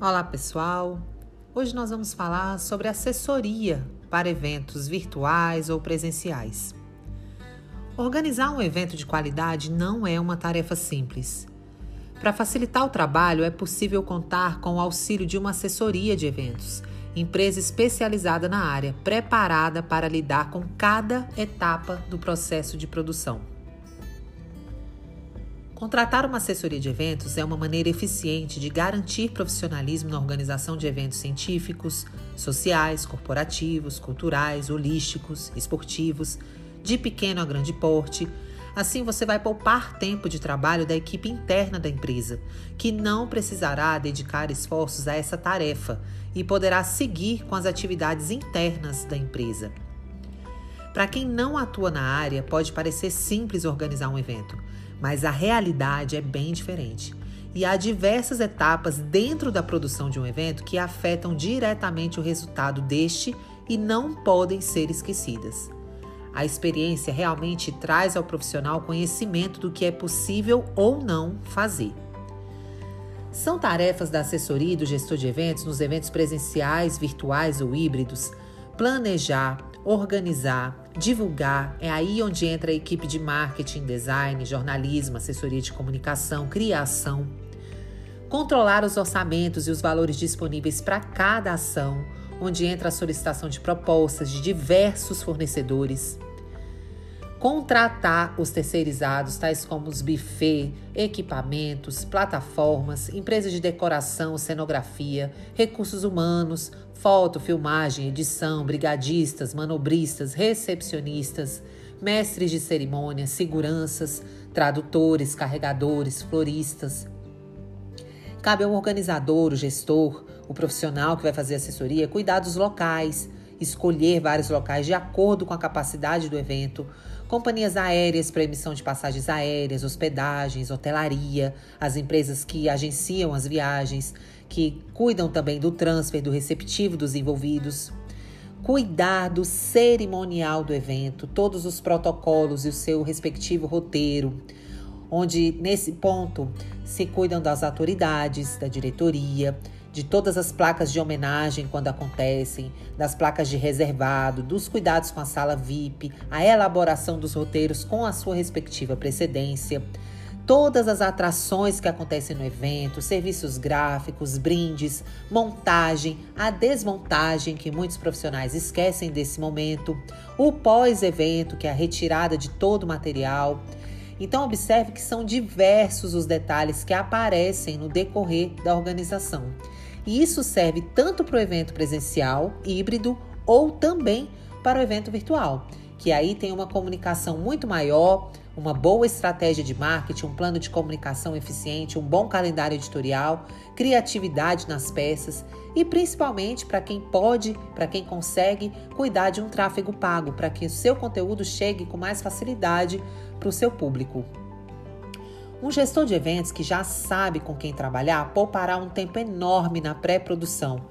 Olá, pessoal. Hoje nós vamos falar sobre assessoria para eventos virtuais ou presenciais. Organizar um evento de qualidade não é uma tarefa simples. Para facilitar o trabalho, é possível contar com o auxílio de uma assessoria de eventos, empresa especializada na área, preparada para lidar com cada etapa do processo de produção. Contratar uma assessoria de eventos é uma maneira eficiente de garantir profissionalismo na organização de eventos científicos, sociais, corporativos, culturais, holísticos, esportivos, de pequeno a grande porte. Assim, você vai poupar tempo de trabalho da equipe interna da empresa, que não precisará dedicar esforços a essa tarefa e poderá seguir com as atividades internas da empresa. Para quem não atua na área, pode parecer simples organizar um evento, mas a realidade é bem diferente. E há diversas etapas dentro da produção de um evento que afetam diretamente o resultado deste e não podem ser esquecidas. A experiência realmente traz ao profissional conhecimento do que é possível ou não fazer. São tarefas da assessoria e do gestor de eventos nos eventos presenciais, virtuais ou híbridos planejar, organizar, divulgar. É aí onde entra a equipe de marketing, design, jornalismo, assessoria de comunicação, criação. Controlar os orçamentos e os valores disponíveis para cada ação, onde entra a solicitação de propostas de diversos fornecedores. Contratar os terceirizados, tais como os buffet, equipamentos, plataformas, empresas de decoração, cenografia, recursos humanos, foto, filmagem, edição, brigadistas, manobristas, recepcionistas, mestres de cerimônia, seguranças, tradutores, carregadores, floristas. Cabe ao organizador, o gestor, o profissional que vai fazer assessoria, cuidar dos locais, escolher vários locais de acordo com a capacidade do evento, companhias aéreas para emissão de passagens aéreas, hospedagens, hotelaria, as empresas que agenciam as viagens, que cuidam também do transfer do receptivo dos envolvidos, cuidar do cerimonial do evento, todos os protocolos e o seu respectivo roteiro, onde nesse ponto se cuidam das autoridades, da diretoria, de todas as placas de homenagem quando acontecem, das placas de reservado, dos cuidados com a sala VIP, a elaboração dos roteiros com a sua respectiva precedência, todas as atrações que acontecem no evento, serviços gráficos, brindes, montagem, a desmontagem que muitos profissionais esquecem desse momento, o pós-evento, que é a retirada de todo o material. Então, observe que são diversos os detalhes que aparecem no decorrer da organização. E isso serve tanto para o evento presencial, híbrido, ou também para o evento virtual, que aí tem uma comunicação muito maior, uma boa estratégia de marketing, um plano de comunicação eficiente, um bom calendário editorial, criatividade nas peças e principalmente para quem pode, para quem consegue cuidar de um tráfego pago, para que o seu conteúdo chegue com mais facilidade para o seu público. Um gestor de eventos que já sabe com quem trabalhar poupará um tempo enorme na pré-produção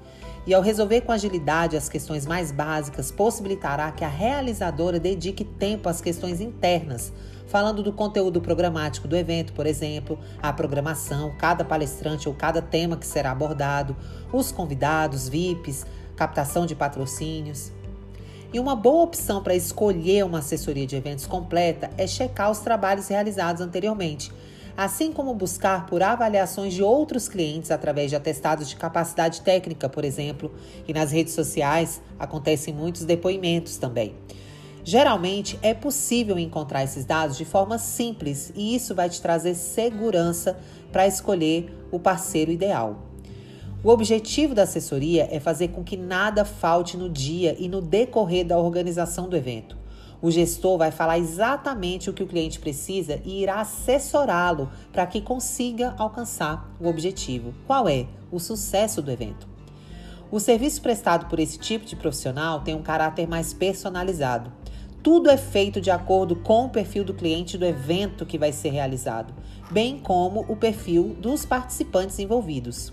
e, ao resolver com agilidade as questões mais básicas, possibilitará que a realizadora dedique tempo às questões internas, falando do conteúdo programático do evento, por exemplo, a programação, cada palestrante ou cada tema que será abordado, os convidados, VIPs, captação de patrocínios. E uma boa opção para escolher uma assessoria de eventos completa é checar os trabalhos realizados anteriormente assim como buscar por avaliações de outros clientes através de atestados de capacidade técnica, por exemplo, e nas redes sociais acontecem muitos depoimentos também. Geralmente é possível encontrar esses dados de forma simples e isso vai te trazer segurança para escolher o parceiro ideal. O objetivo da assessoria é fazer com que nada falte no dia e no decorrer da organização do evento. O gestor vai falar exatamente o que o cliente precisa e irá assessorá-lo para que consiga alcançar o objetivo. Qual é? O sucesso do evento. O serviço prestado por esse tipo de profissional tem um caráter mais personalizado. Tudo é feito de acordo com o perfil do cliente do evento que vai ser realizado, bem como o perfil dos participantes envolvidos.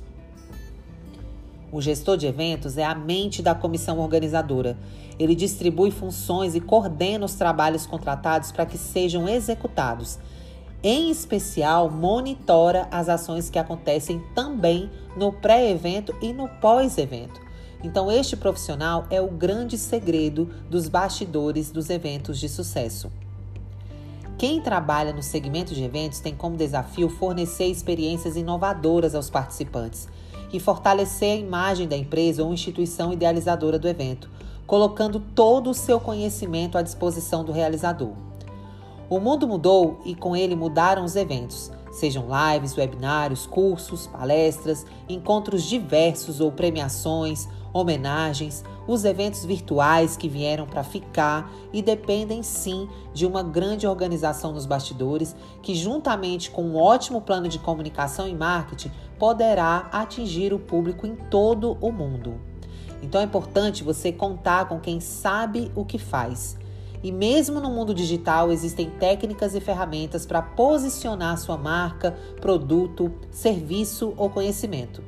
O gestor de eventos é a mente da comissão organizadora. Ele distribui funções e coordena os trabalhos contratados para que sejam executados. Em especial, monitora as ações que acontecem também no pré-evento e no pós-evento. Então, este profissional é o grande segredo dos bastidores dos eventos de sucesso. Quem trabalha no segmento de eventos tem como desafio fornecer experiências inovadoras aos participantes e fortalecer a imagem da empresa ou instituição idealizadora do evento, colocando todo o seu conhecimento à disposição do realizador. O mundo mudou e com ele mudaram os eventos, sejam lives, webinários, cursos, palestras, encontros diversos ou premiações, homenagens, os eventos virtuais que vieram para ficar e dependem sim de uma grande organização nos bastidores que, juntamente com um ótimo plano de comunicação e marketing, poderá atingir o público em todo o mundo. Então é importante você contar com quem sabe o que faz. E mesmo no mundo digital existem técnicas e ferramentas para posicionar sua marca, produto, serviço ou conhecimento.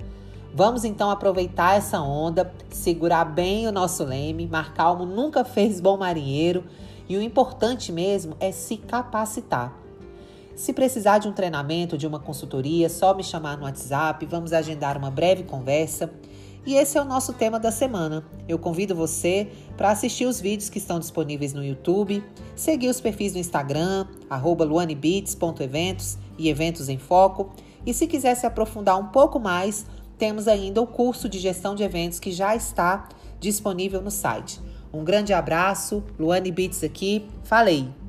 Vamos então aproveitar essa onda, segurar bem o nosso leme, mar calmo nunca fez bom marinheiro e o importante mesmo é se capacitar. Se precisar de um treinamento, de uma consultoria, só me chamar no WhatsApp, vamos agendar uma breve conversa. E esse é o nosso tema da semana. Eu convido você para assistir os vídeos que estão disponíveis no YouTube, seguir os perfis no Instagram, luanebeats.eventos e Eventos em Foco. E se quiser se aprofundar um pouco mais, temos ainda o curso de gestão de eventos que já está disponível no site. Um grande abraço, Luane Beats aqui, falei!